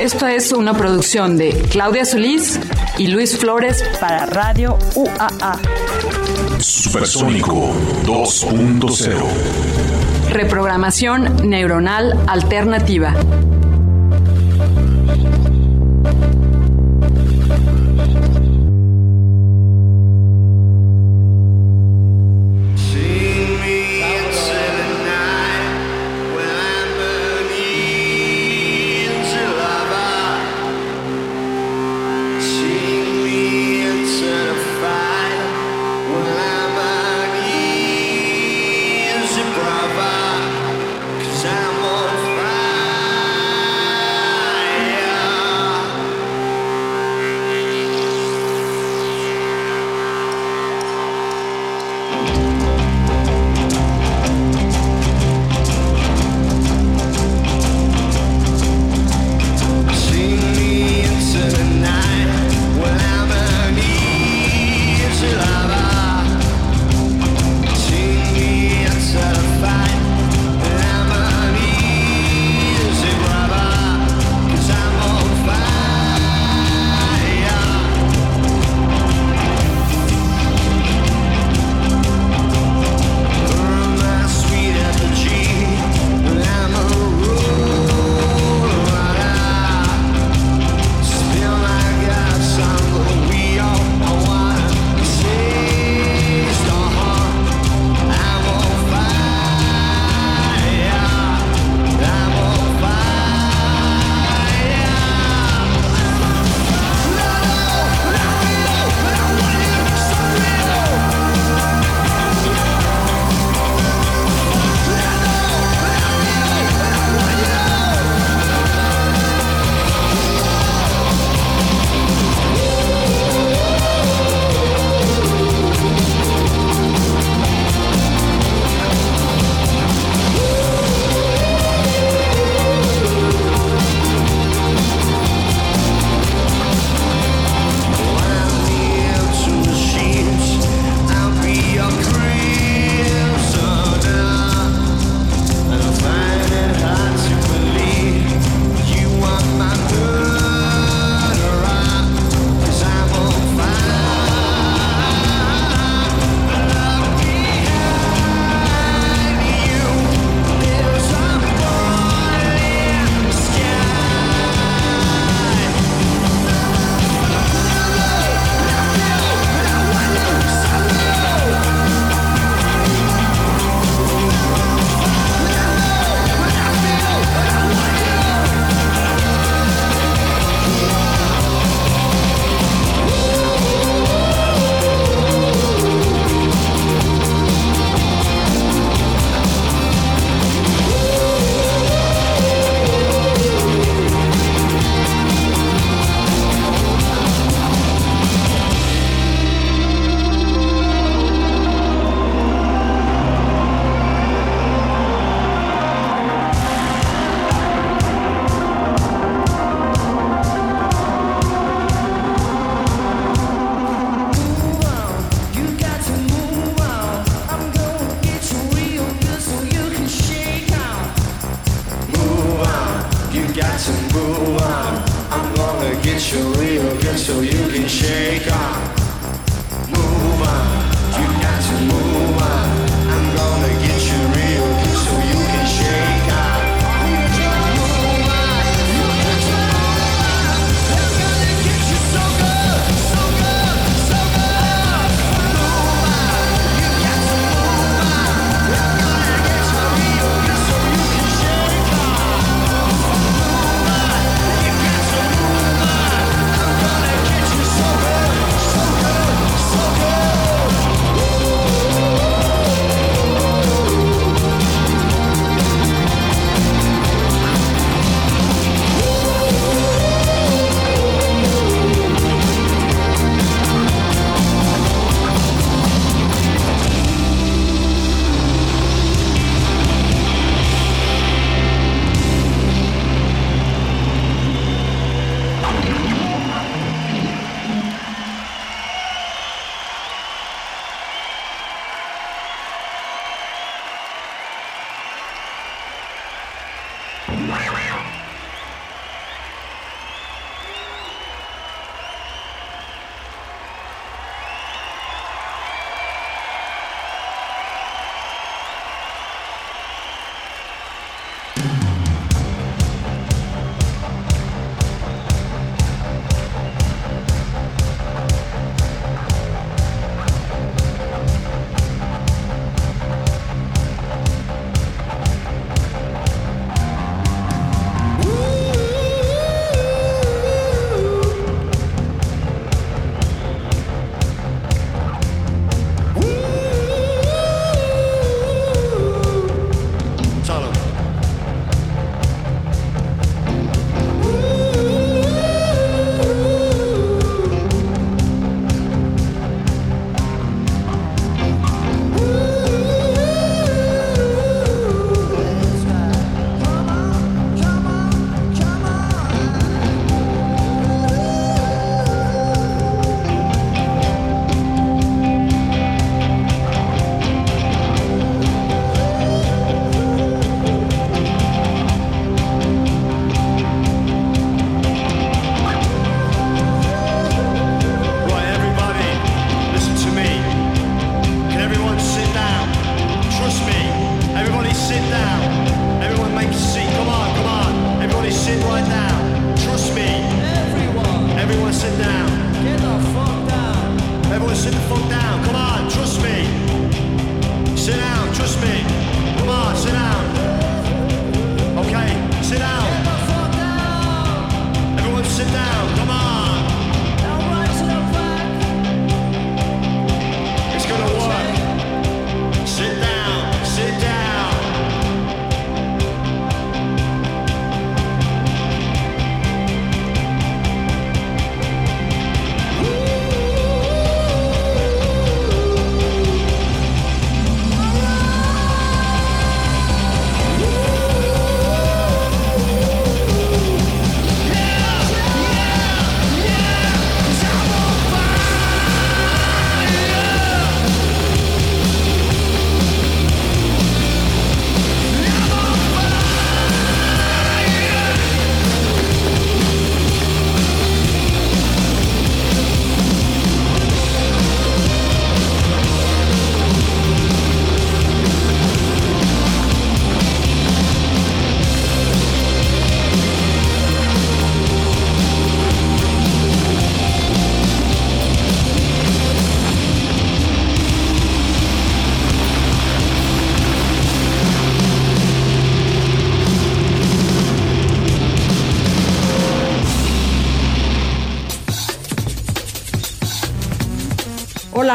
Esto es una producción de Claudia Solís y Luis Flores para Radio UAA. Supersónico 2.0. Reprogramación neuronal alternativa.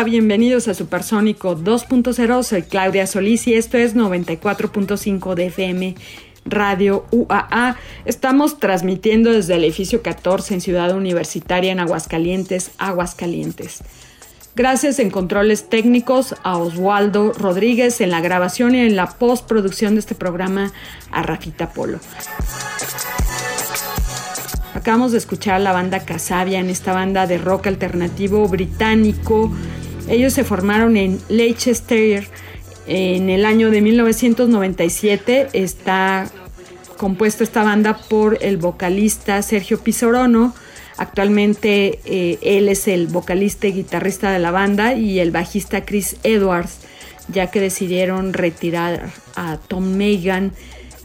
Bienvenidos a Supersónico 2.0. Soy Claudia Solís y esto es 94.5 de FM Radio UAA. Estamos transmitiendo desde el edificio 14 en Ciudad Universitaria en Aguascalientes, Aguascalientes. Gracias en controles técnicos a Oswaldo Rodríguez en la grabación y en la postproducción de este programa a Rafita Polo. Acabamos de escuchar a la banda Casabia en esta banda de rock alternativo británico ellos se formaron en Leicester en el año de 1997. Está compuesta esta banda por el vocalista Sergio Pizorono. Actualmente eh, él es el vocalista y guitarrista de la banda y el bajista Chris Edwards, ya que decidieron retirar a Tom Megan,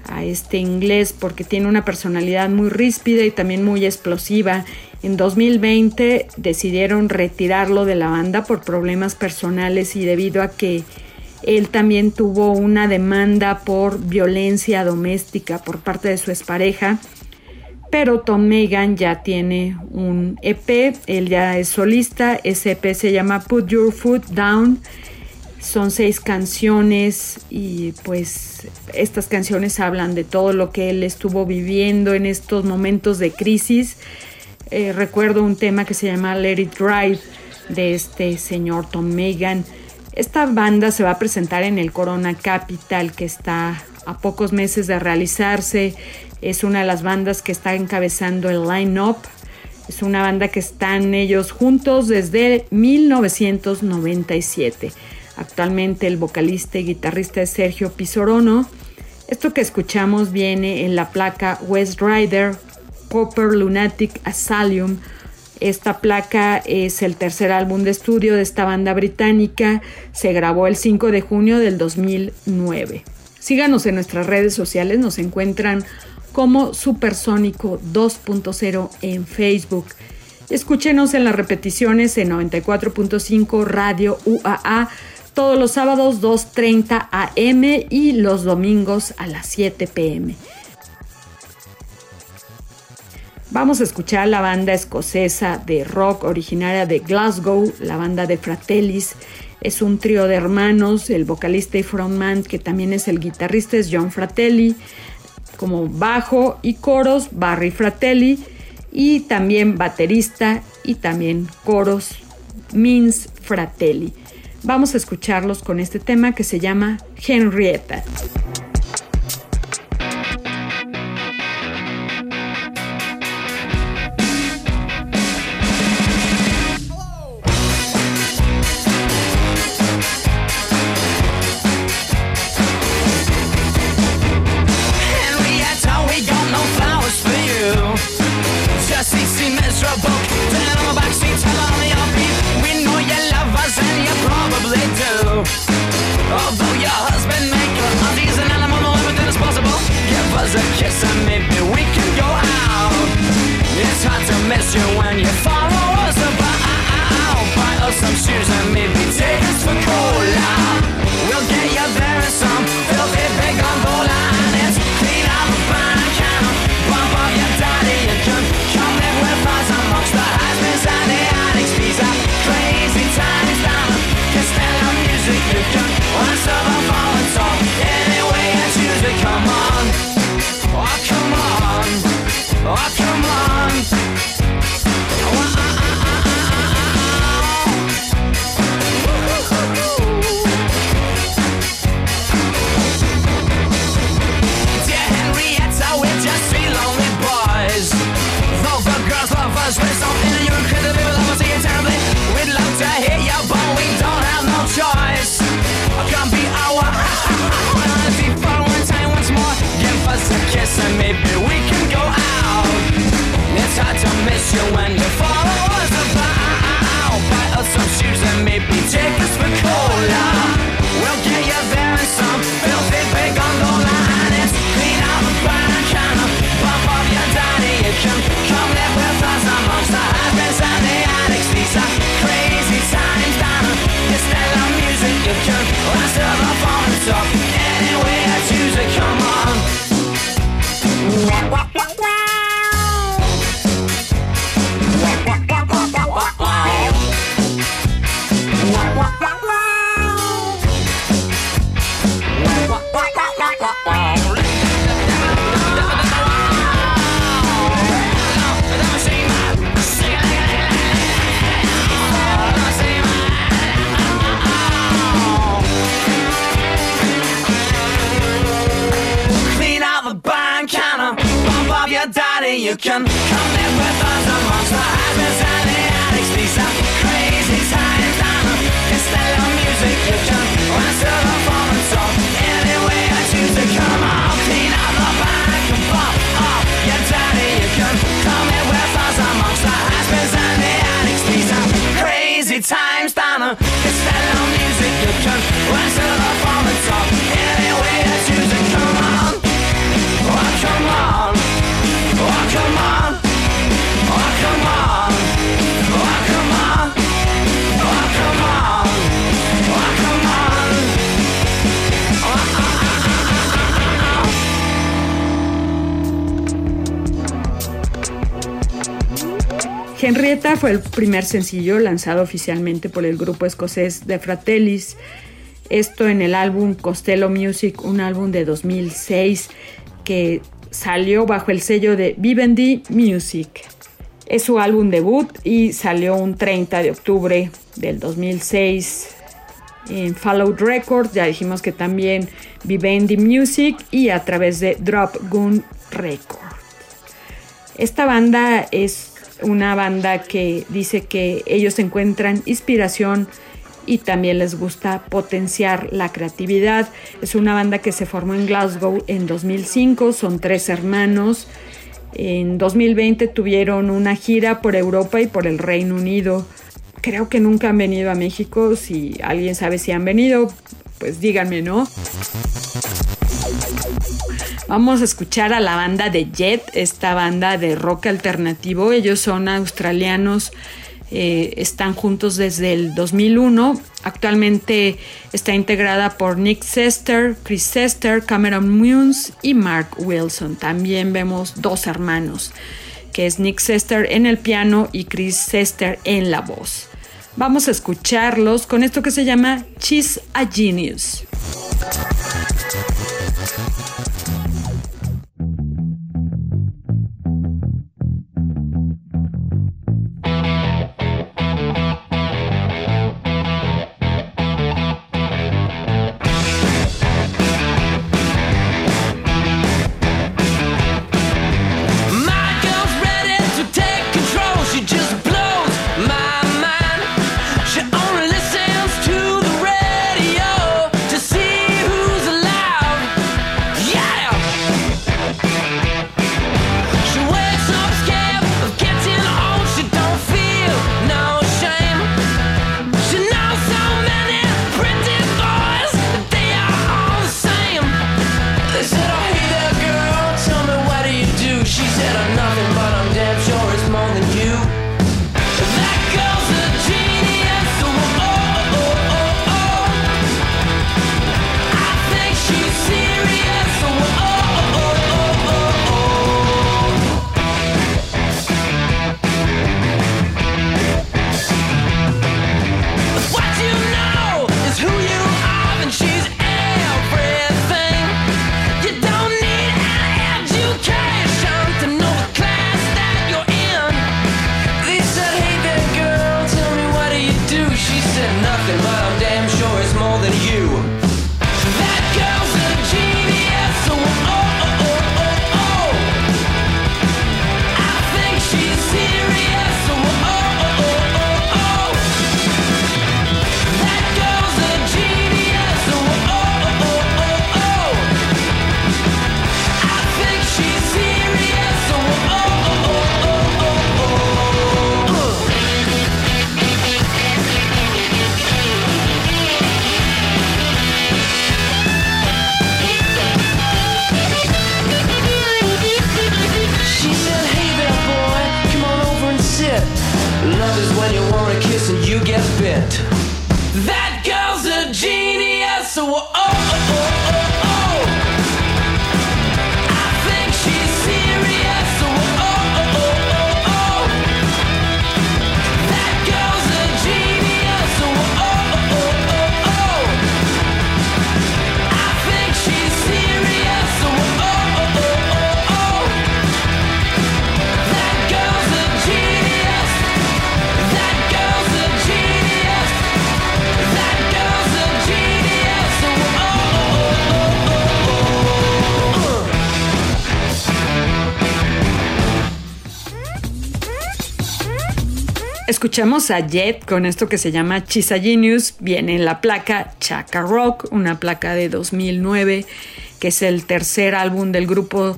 a este inglés, porque tiene una personalidad muy ríspida y también muy explosiva en 2020 decidieron retirarlo de la banda por problemas personales y debido a que él también tuvo una demanda por violencia doméstica por parte de su expareja. Pero Tom Megan ya tiene un EP, él ya es solista, ese EP se llama Put Your Foot Down. Son seis canciones y pues estas canciones hablan de todo lo que él estuvo viviendo en estos momentos de crisis eh, recuerdo un tema que se llama Let It Drive de este señor Tom Megan. Esta banda se va a presentar en el Corona Capital que está a pocos meses de realizarse. Es una de las bandas que está encabezando el line-up. Es una banda que están ellos juntos desde 1997. Actualmente el vocalista y guitarrista es Sergio Pizorono Esto que escuchamos viene en la placa West Rider Copper Lunatic Asylum. Esta placa es el tercer álbum de estudio de esta banda británica. Se grabó el 5 de junio del 2009. Síganos en nuestras redes sociales, nos encuentran como Supersónico 2.0 en Facebook. Escúchenos en las repeticiones en 94.5 Radio UAA todos los sábados 2.30 am y los domingos a las 7 pm. Vamos a escuchar la banda escocesa de rock originaria de Glasgow, la banda de Fratellis. Es un trío de hermanos, el vocalista y frontman que también es el guitarrista es John Fratelli, como bajo y coros Barry Fratelli y también baterista y también coros Mins Fratelli. Vamos a escucharlos con este tema que se llama Henrietta. Fue el primer sencillo lanzado oficialmente por el grupo escocés de Fratellis. Esto en el álbum Costello Music, un álbum de 2006 que salió bajo el sello de Vivendi Music. Es su álbum debut y salió un 30 de octubre del 2006 en Followed Records. Ya dijimos que también Vivendi Music y a través de Drop Gun Records. Esta banda es una banda que dice que ellos encuentran inspiración y también les gusta potenciar la creatividad. Es una banda que se formó en Glasgow en 2005, son tres hermanos. En 2020 tuvieron una gira por Europa y por el Reino Unido. Creo que nunca han venido a México. Si alguien sabe si han venido, pues díganme, ¿no? Vamos a escuchar a la banda de Jet, esta banda de rock alternativo. Ellos son australianos, eh, están juntos desde el 2001. Actualmente está integrada por Nick Sester, Chris Sester, Cameron Munes y Mark Wilson. También vemos dos hermanos, que es Nick Sester en el piano y Chris Sester en la voz. Vamos a escucharlos con esto que se llama Cheese a Genius. Escuchamos a Jet con esto que se llama Chisa Genius. Viene en la placa Chaka Rock, una placa de 2009, que es el tercer álbum del grupo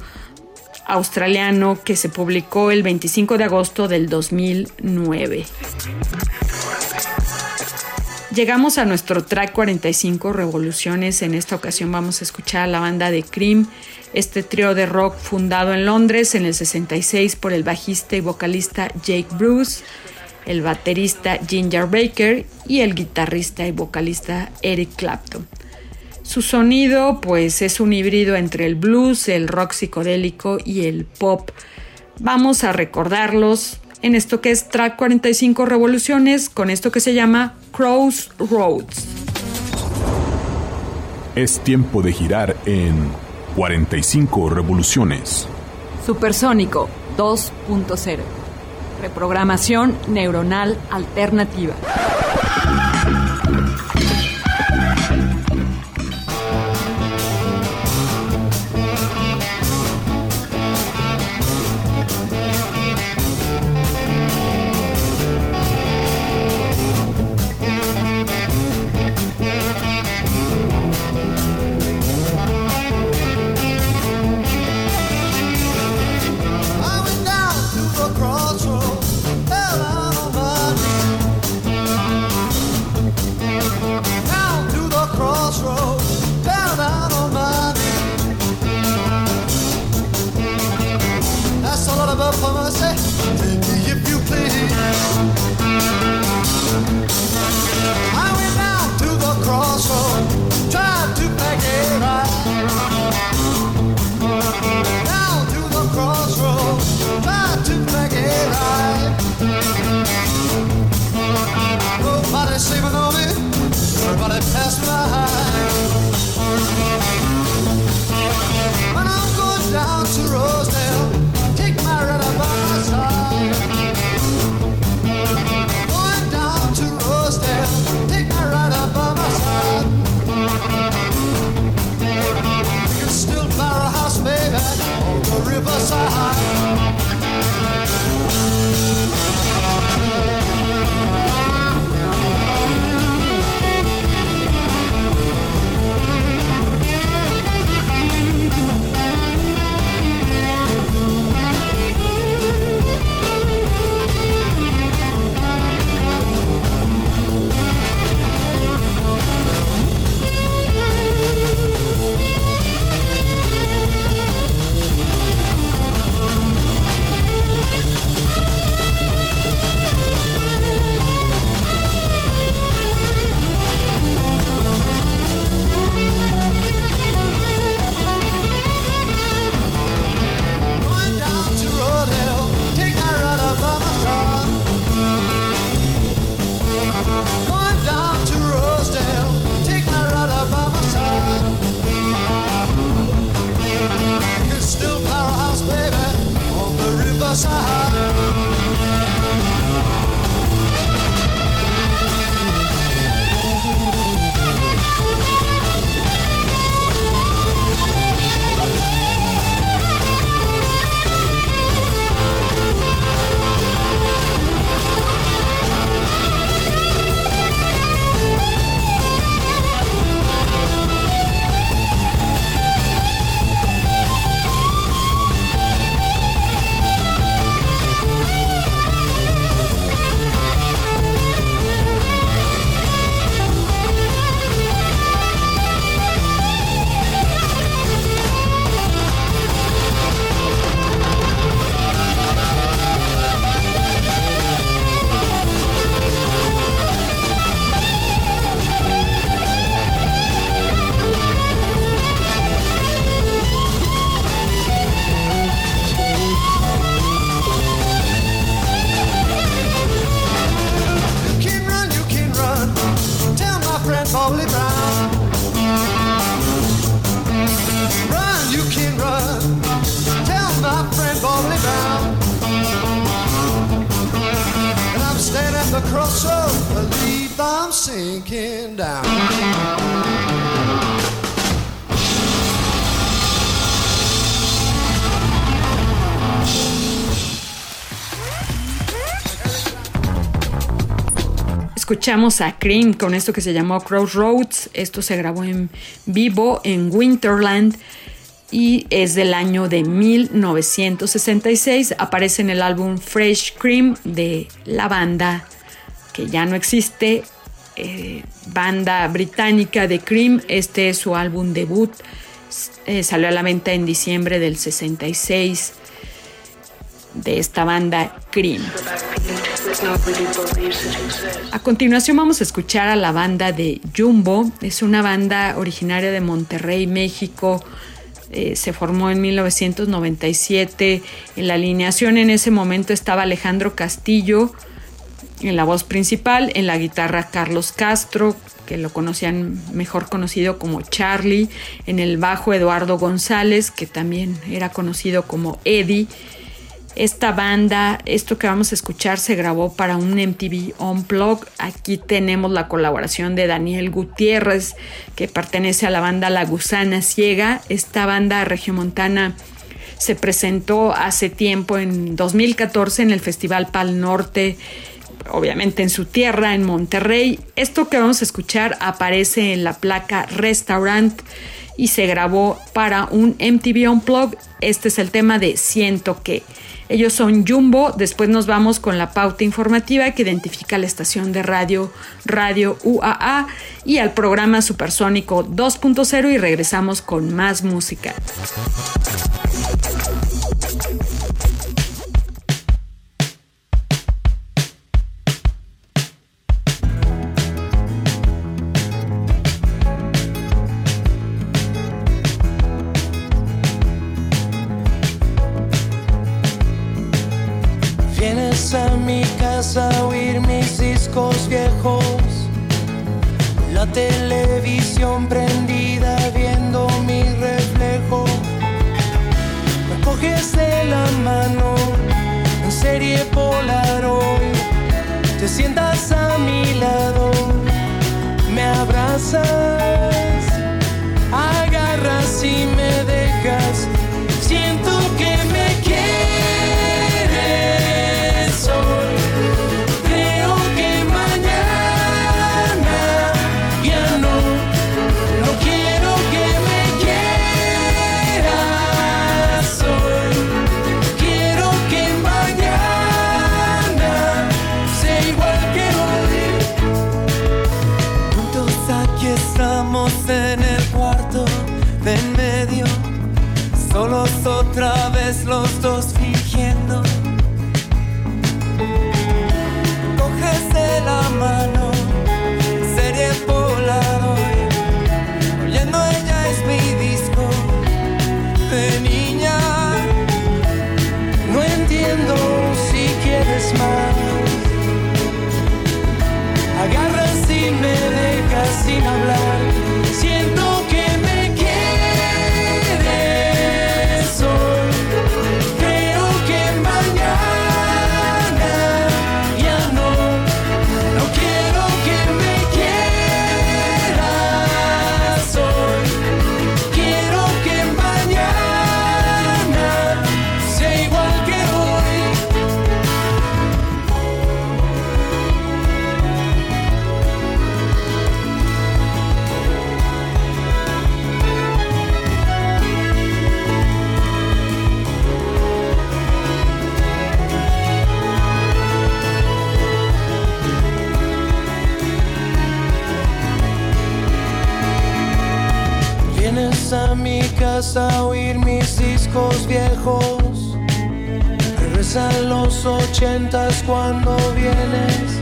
australiano que se publicó el 25 de agosto del 2009. Llegamos a nuestro track 45 Revoluciones. En esta ocasión vamos a escuchar a la banda de Cream, este trío de rock fundado en Londres en el 66 por el bajista y vocalista Jake Bruce el baterista Ginger Baker y el guitarrista y vocalista Eric Clapton. Su sonido pues es un híbrido entre el blues, el rock psicodélico y el pop. Vamos a recordarlos en esto que es Track 45 Revoluciones con esto que se llama Crossroads. Es tiempo de girar en 45 Revoluciones. Supersónico 2.0 Reprogramación neuronal alternativa. I went down to the crossroads, tried to. Escuchamos a Cream con esto que se llamó Crossroads. Esto se grabó en vivo en Winterland y es del año de 1966. Aparece en el álbum Fresh Cream de la banda que ya no existe, eh, banda británica de Cream. Este es su álbum debut. Eh, salió a la venta en diciembre del 66 de esta banda Cream. A continuación vamos a escuchar a la banda de Jumbo. Es una banda originaria de Monterrey, México. Eh, se formó en 1997. En la alineación en ese momento estaba Alejandro Castillo en la voz principal, en la guitarra Carlos Castro, que lo conocían mejor conocido como Charlie, en el bajo Eduardo González, que también era conocido como Eddie esta banda, esto que vamos a escuchar, se grabó para un MTV Unplugged. Aquí tenemos la colaboración de Daniel Gutiérrez, que pertenece a la banda La Gusana Ciega. Esta banda regiomontana se presentó hace tiempo, en 2014, en el Festival Pal Norte, obviamente en su tierra, en Monterrey. Esto que vamos a escuchar aparece en la placa Restaurant y se grabó para un MTV Unplugged. Este es el tema de Siento que. Ellos son Jumbo, después nos vamos con la pauta informativa que identifica la estación de radio Radio UAA y al programa Supersónico 2.0 y regresamos con más música. A oír mis discos viejos, la televisión prendida viendo mi reflejo. Me coges de la mano en serie Polaroid, te sientas a mi lado, me abrazas, agarras y me dejas. Regresan los ochentas cuando vienes.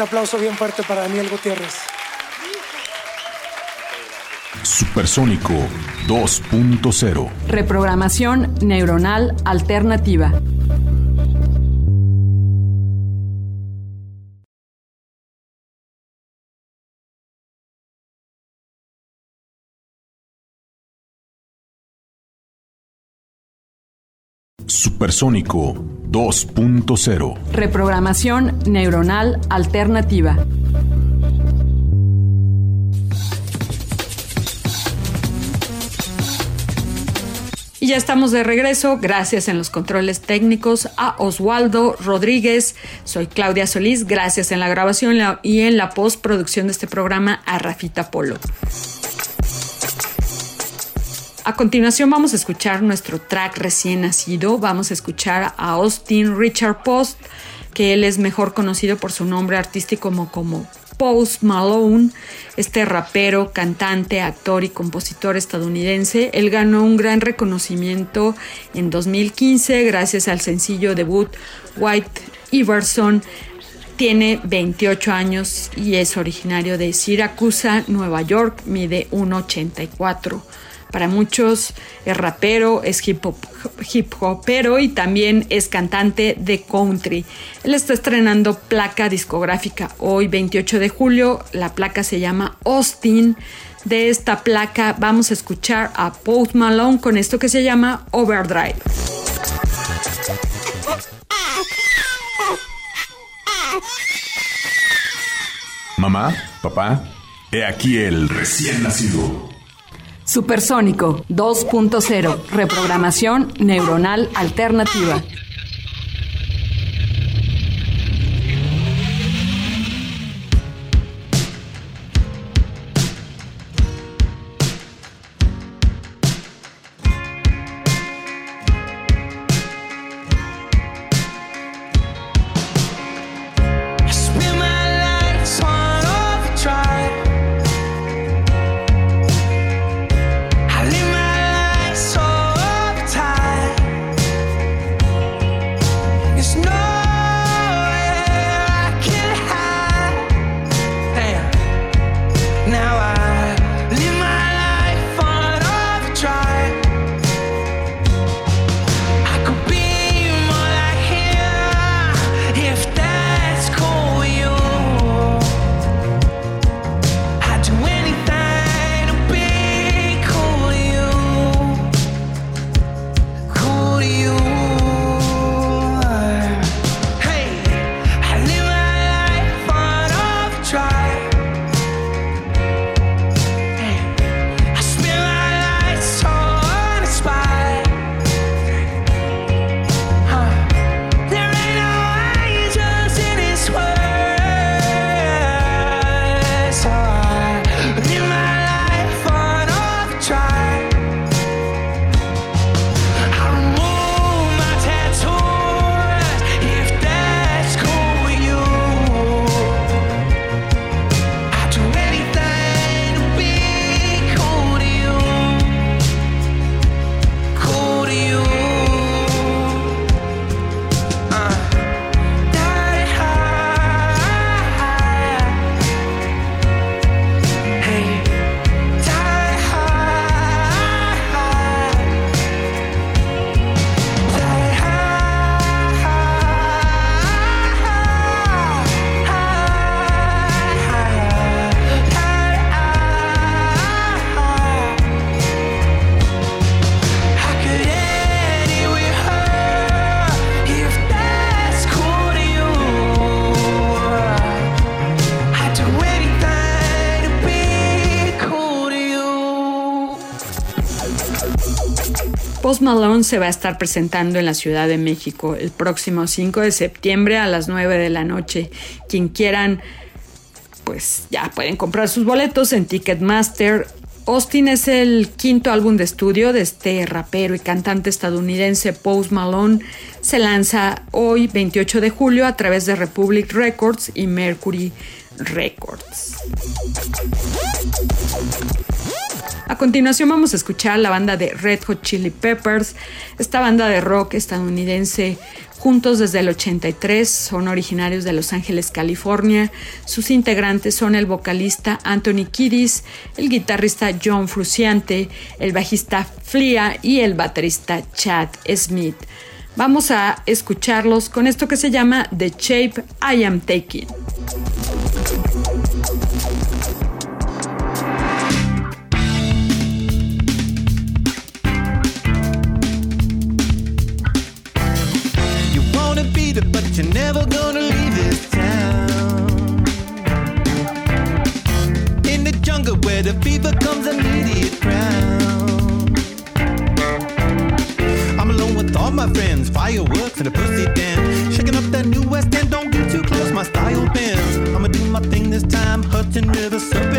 Un aplauso bien fuerte para Daniel Gutiérrez. Supersónico 2.0. Reprogramación neuronal alternativa. Supersónico 2.0. Reprogramación neuronal alternativa. Y ya estamos de regreso, gracias en los controles técnicos a Oswaldo Rodríguez. Soy Claudia Solís, gracias en la grabación y en la postproducción de este programa a Rafita Polo. A continuación vamos a escuchar nuestro track recién nacido. Vamos a escuchar a Austin Richard Post, que él es mejor conocido por su nombre artístico como, Post Malone, este rapero, cantante, actor y compositor estadounidense. Él ganó un gran reconocimiento en 2015 gracias al sencillo debut White Iverson. Tiene 28 años y es originario de Siracusa, Nueva York, mide 1,84. Para muchos es rapero, es hip, hop, hopero y también es cantante de country. Él está estrenando placa discográfica hoy 28 de julio. La placa se llama Austin. De esta placa vamos a escuchar a Post Malone con esto que se llama Overdrive. Mamá, papá, he aquí el recién nacido. Supersónico 2.0, reprogramación neuronal alternativa. Malone se va a estar presentando en la Ciudad de México el próximo 5 de septiembre a las 9 de la noche. Quien quieran, pues ya pueden comprar sus boletos en Ticketmaster. Austin es el quinto álbum de estudio de este rapero y cantante estadounidense Post Malone. Se lanza hoy 28 de julio a través de Republic Records y Mercury Records. A continuación vamos a escuchar la banda de Red Hot Chili Peppers, esta banda de rock estadounidense juntos desde el 83, son originarios de Los Ángeles, California. Sus integrantes son el vocalista Anthony Kiddis, el guitarrista John Fruciante, el bajista Flia y el baterista Chad Smith. Vamos a escucharlos con esto que se llama The Shape I Am Taking. Fireworks and a pussy dance. Shaking up that new West End, don't get too close, my style bends. I'ma do my thing this time, Hudson River, serpentine.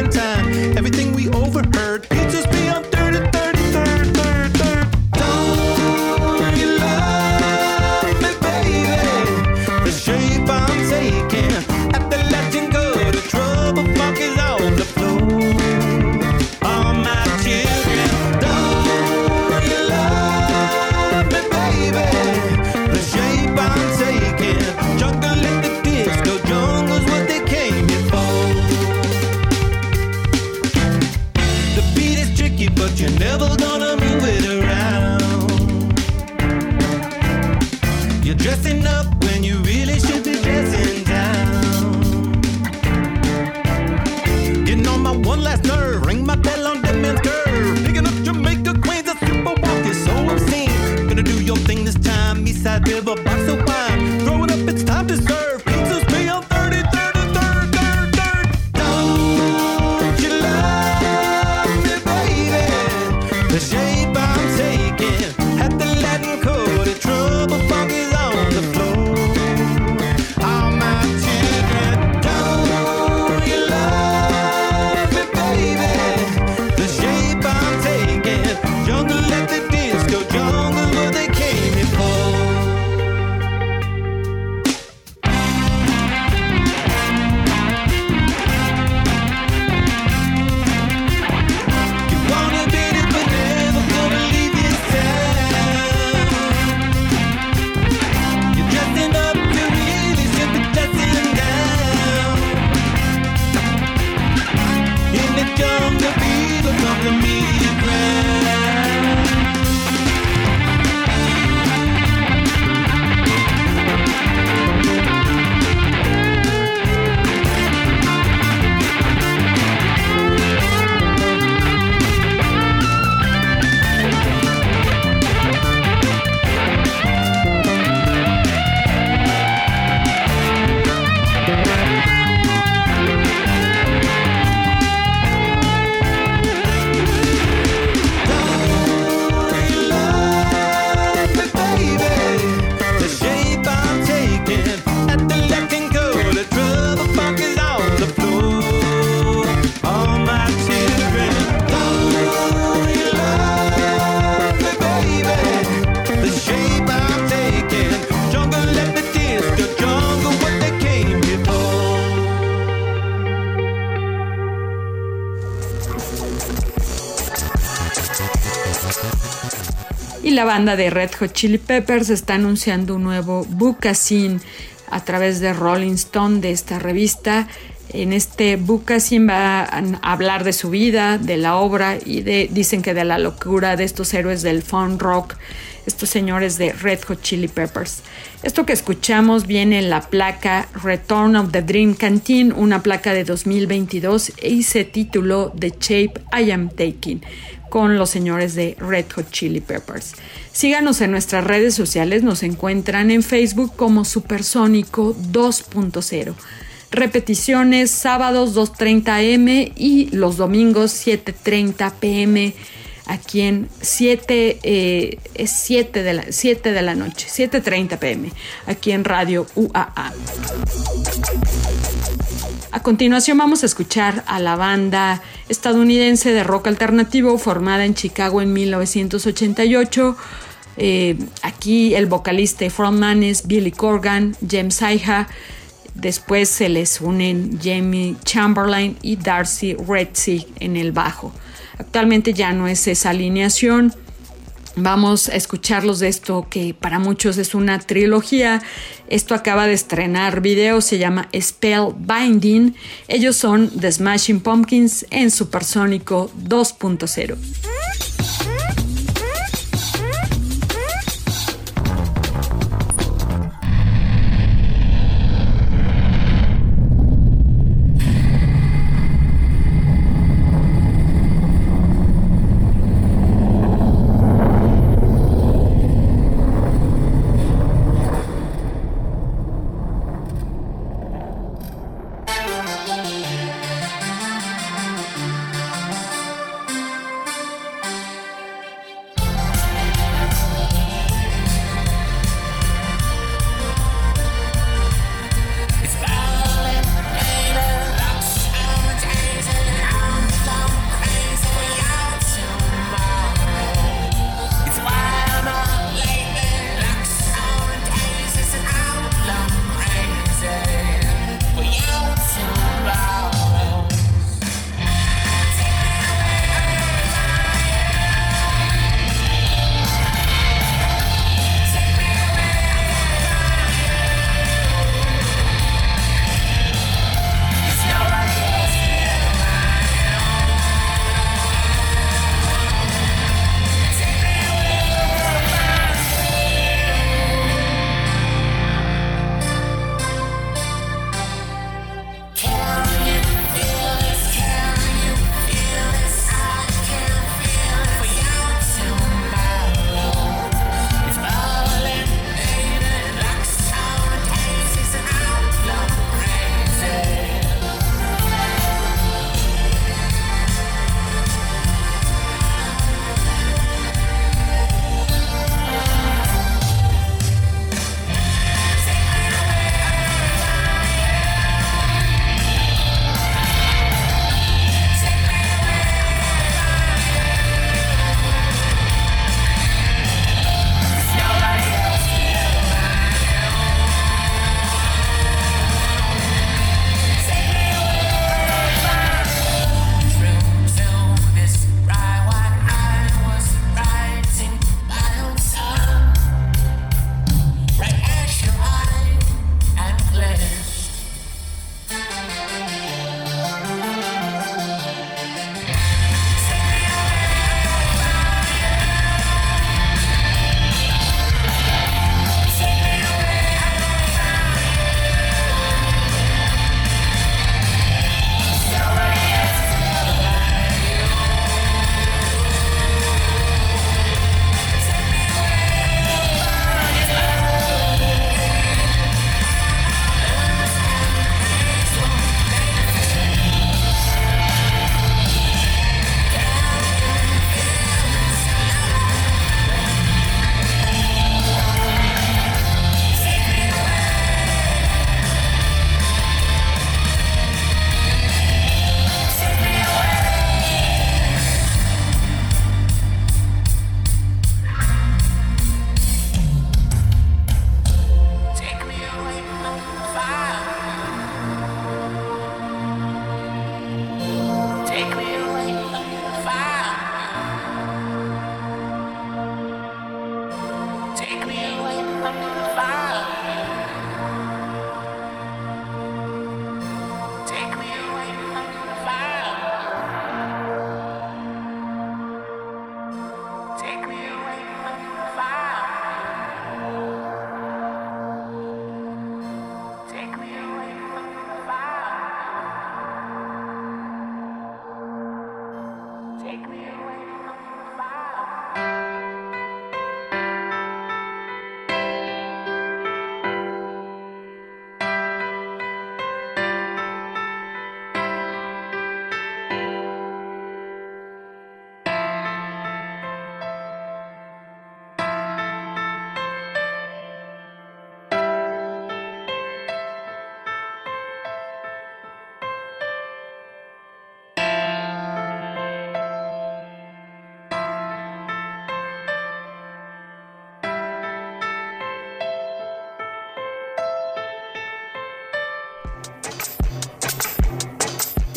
La banda de Red Hot Chili Peppers está anunciando un nuevo book a través de Rolling Stone de esta revista. En este book va a hablar de su vida, de la obra y dicen que de la locura de estos héroes del funk rock, estos señores de Red Hot Chili Peppers. Esto que escuchamos viene en la placa Return of the Dream Canteen, una placa de 2022 y se tituló The Shape I Am Taking con los señores de Red Hot Chili Peppers. Síganos en nuestras redes sociales, nos encuentran en Facebook como Supersónico 2.0. Repeticiones sábados 2.30 am y los domingos 7.30 pm aquí en 7, eh, es 7 de, la, 7 de la noche, 7.30 pm, aquí en Radio UAA. A continuación vamos a escuchar a la banda estadounidense de rock alternativo formada en Chicago en 1988. Eh, aquí el vocalista y frontman es Billy Corgan, James Iha. Después se les unen Jamie Chamberlain y Darcy Redsey en el bajo. Actualmente ya no es esa alineación. Vamos a escucharlos de esto que para muchos es una trilogía. Esto acaba de estrenar video, se llama Spellbinding. Ellos son The Smashing Pumpkins en Supersónico 2.0.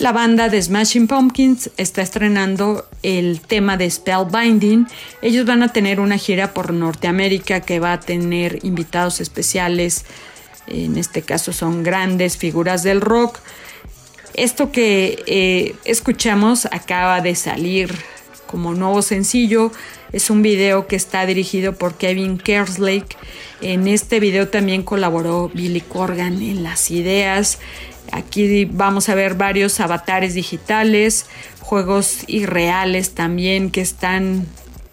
La banda de Smashing Pumpkins está estrenando el tema de Spellbinding. Ellos van a tener una gira por Norteamérica que va a tener invitados especiales. En este caso son grandes figuras del rock. Esto que eh, escuchamos acaba de salir como nuevo sencillo. Es un video que está dirigido por Kevin Kerslake. En este video también colaboró Billy Corgan en las ideas. Aquí vamos a ver varios avatares digitales, juegos irreales también que están,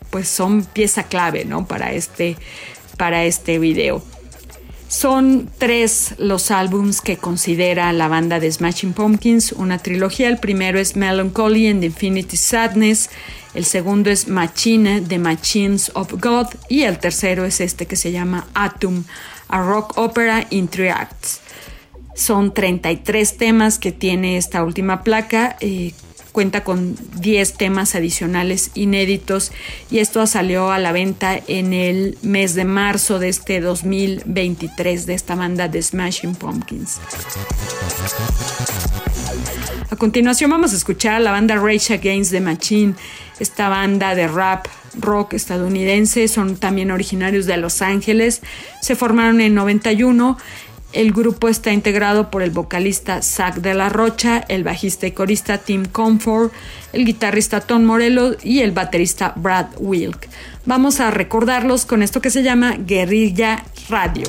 pues son pieza clave, ¿no? Para este, para este video. Son tres los álbums que considera la banda de Smashing Pumpkins, una trilogía. El primero es Melancholy and Infinity Sadness, el segundo es Machine, The Machines of God y el tercero es este que se llama Atom, a rock opera in three acts. Son 33 temas que tiene esta última placa. Eh, cuenta con 10 temas adicionales inéditos y esto salió a la venta en el mes de marzo de este 2023 de esta banda de Smashing Pumpkins. A continuación vamos a escuchar a la banda Rage Against the Machine, esta banda de rap rock estadounidense, son también originarios de Los Ángeles, se formaron en 91 el grupo está integrado por el vocalista Zach de la Rocha, el bajista y corista Tim Comfort, el guitarrista Tom Morello y el baterista Brad Wilk. Vamos a recordarlos con esto que se llama Guerrilla Radio.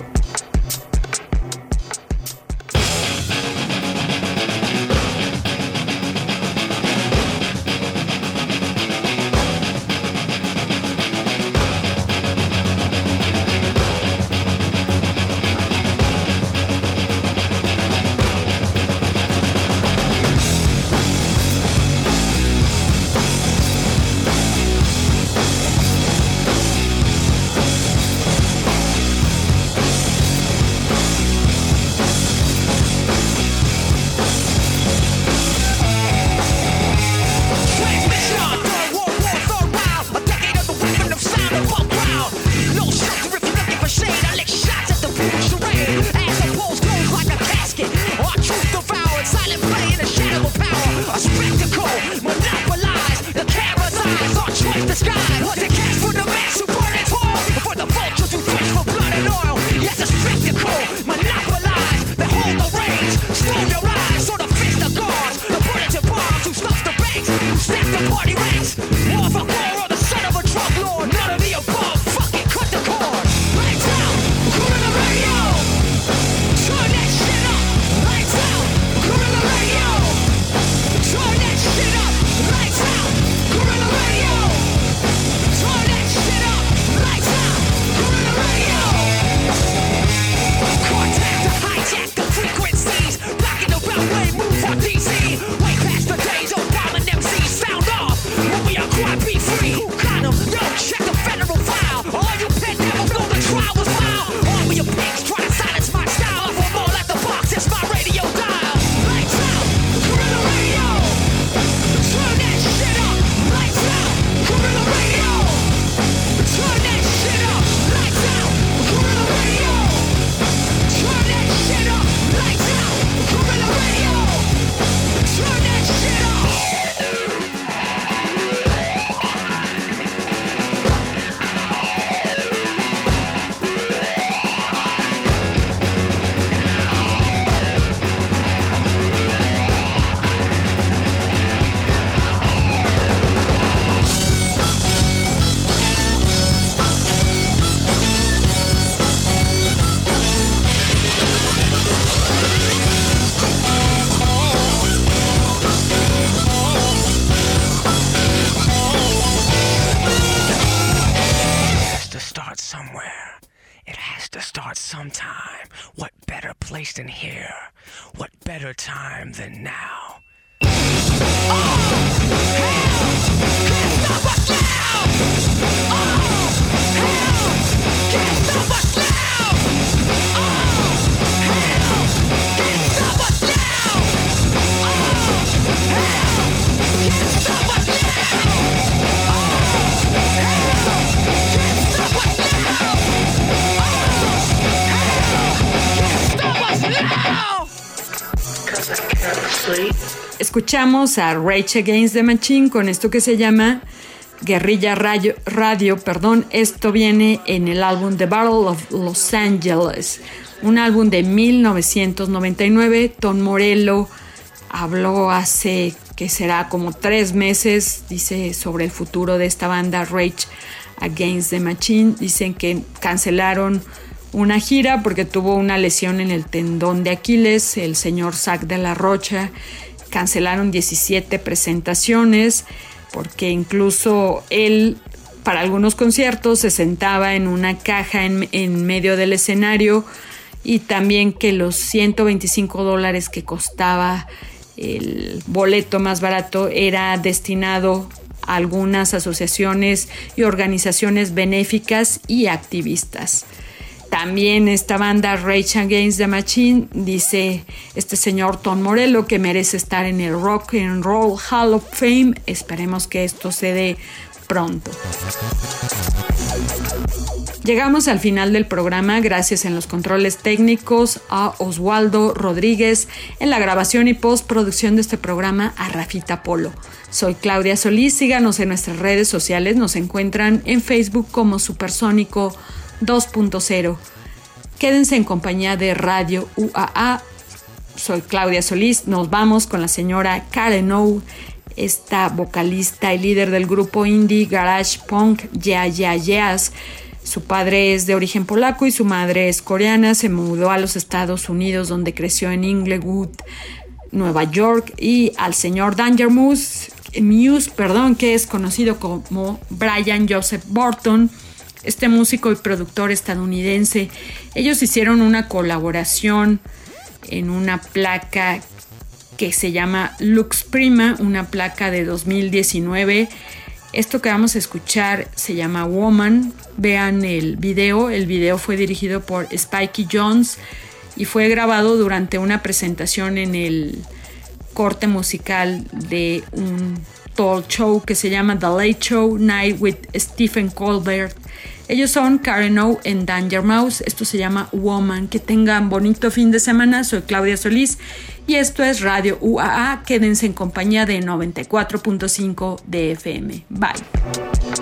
Escuchamos a Rage Against the Machine con esto que se llama Guerrilla Radio, perdón, esto viene en el álbum The Battle of Los Angeles, un álbum de 1999. Tom Morello habló hace que será como tres meses, dice sobre el futuro de esta banda Rage Against the Machine. Dicen que cancelaron una gira porque tuvo una lesión en el tendón de Aquiles, el señor Zack de la Rocha. Cancelaron 17 presentaciones porque incluso él para algunos conciertos se sentaba en una caja en, medio del escenario y también que los 125 dólares que costaba el boleto más barato era destinado a algunas asociaciones y organizaciones benéficas y activistas. También esta banda Rage Against the Machine dice este señor Tom Morello que merece estar en el Rock and Roll Hall of Fame. Esperemos que esto se dé pronto. Llegamos al final del programa gracias en los controles técnicos a Oswaldo Rodríguez, en la grabación y postproducción de este programa a Rafita Polo. Soy Claudia Solís, síganos en nuestras redes sociales, nos encuentran en Facebook como Supersónico 2.0. Quédense en compañía de Radio UAA. Soy Claudia Solís. Nos vamos con la señora Karen O, esta vocalista y líder del grupo indie Garage Punk Ya Ya Yeahs. Su padre es de origen polaco y su madre es coreana. Se mudó a los Estados Unidos donde creció en Inglewood, Nueva York y al señor Danger Muse, Muse, perdón, que es conocido como Brian Joseph Burton este músico y productor estadounidense. Ellos hicieron una colaboración en una placa que se llama Lux Prima, una placa de 2019. Esto que vamos a escuchar se llama Woman. Vean el video. El video fue dirigido por Spikey Jones y fue grabado durante una presentación en el corte musical de un talk show que se llama The Late Show Night with Stephen Colbert ellos son Karen O en Danger Mouse. Esto se llama Woman. Que tengan bonito fin de semana. Soy Claudia Solís y esto es Radio UAA. Quédense en compañía de 94.5 de FM. Bye.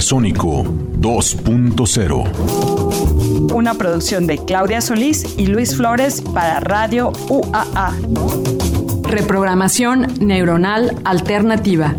Supersónico 2.0. Una producción de Claudia Solís y Luis Flores para Radio UAA. Reprogramación neuronal alternativa.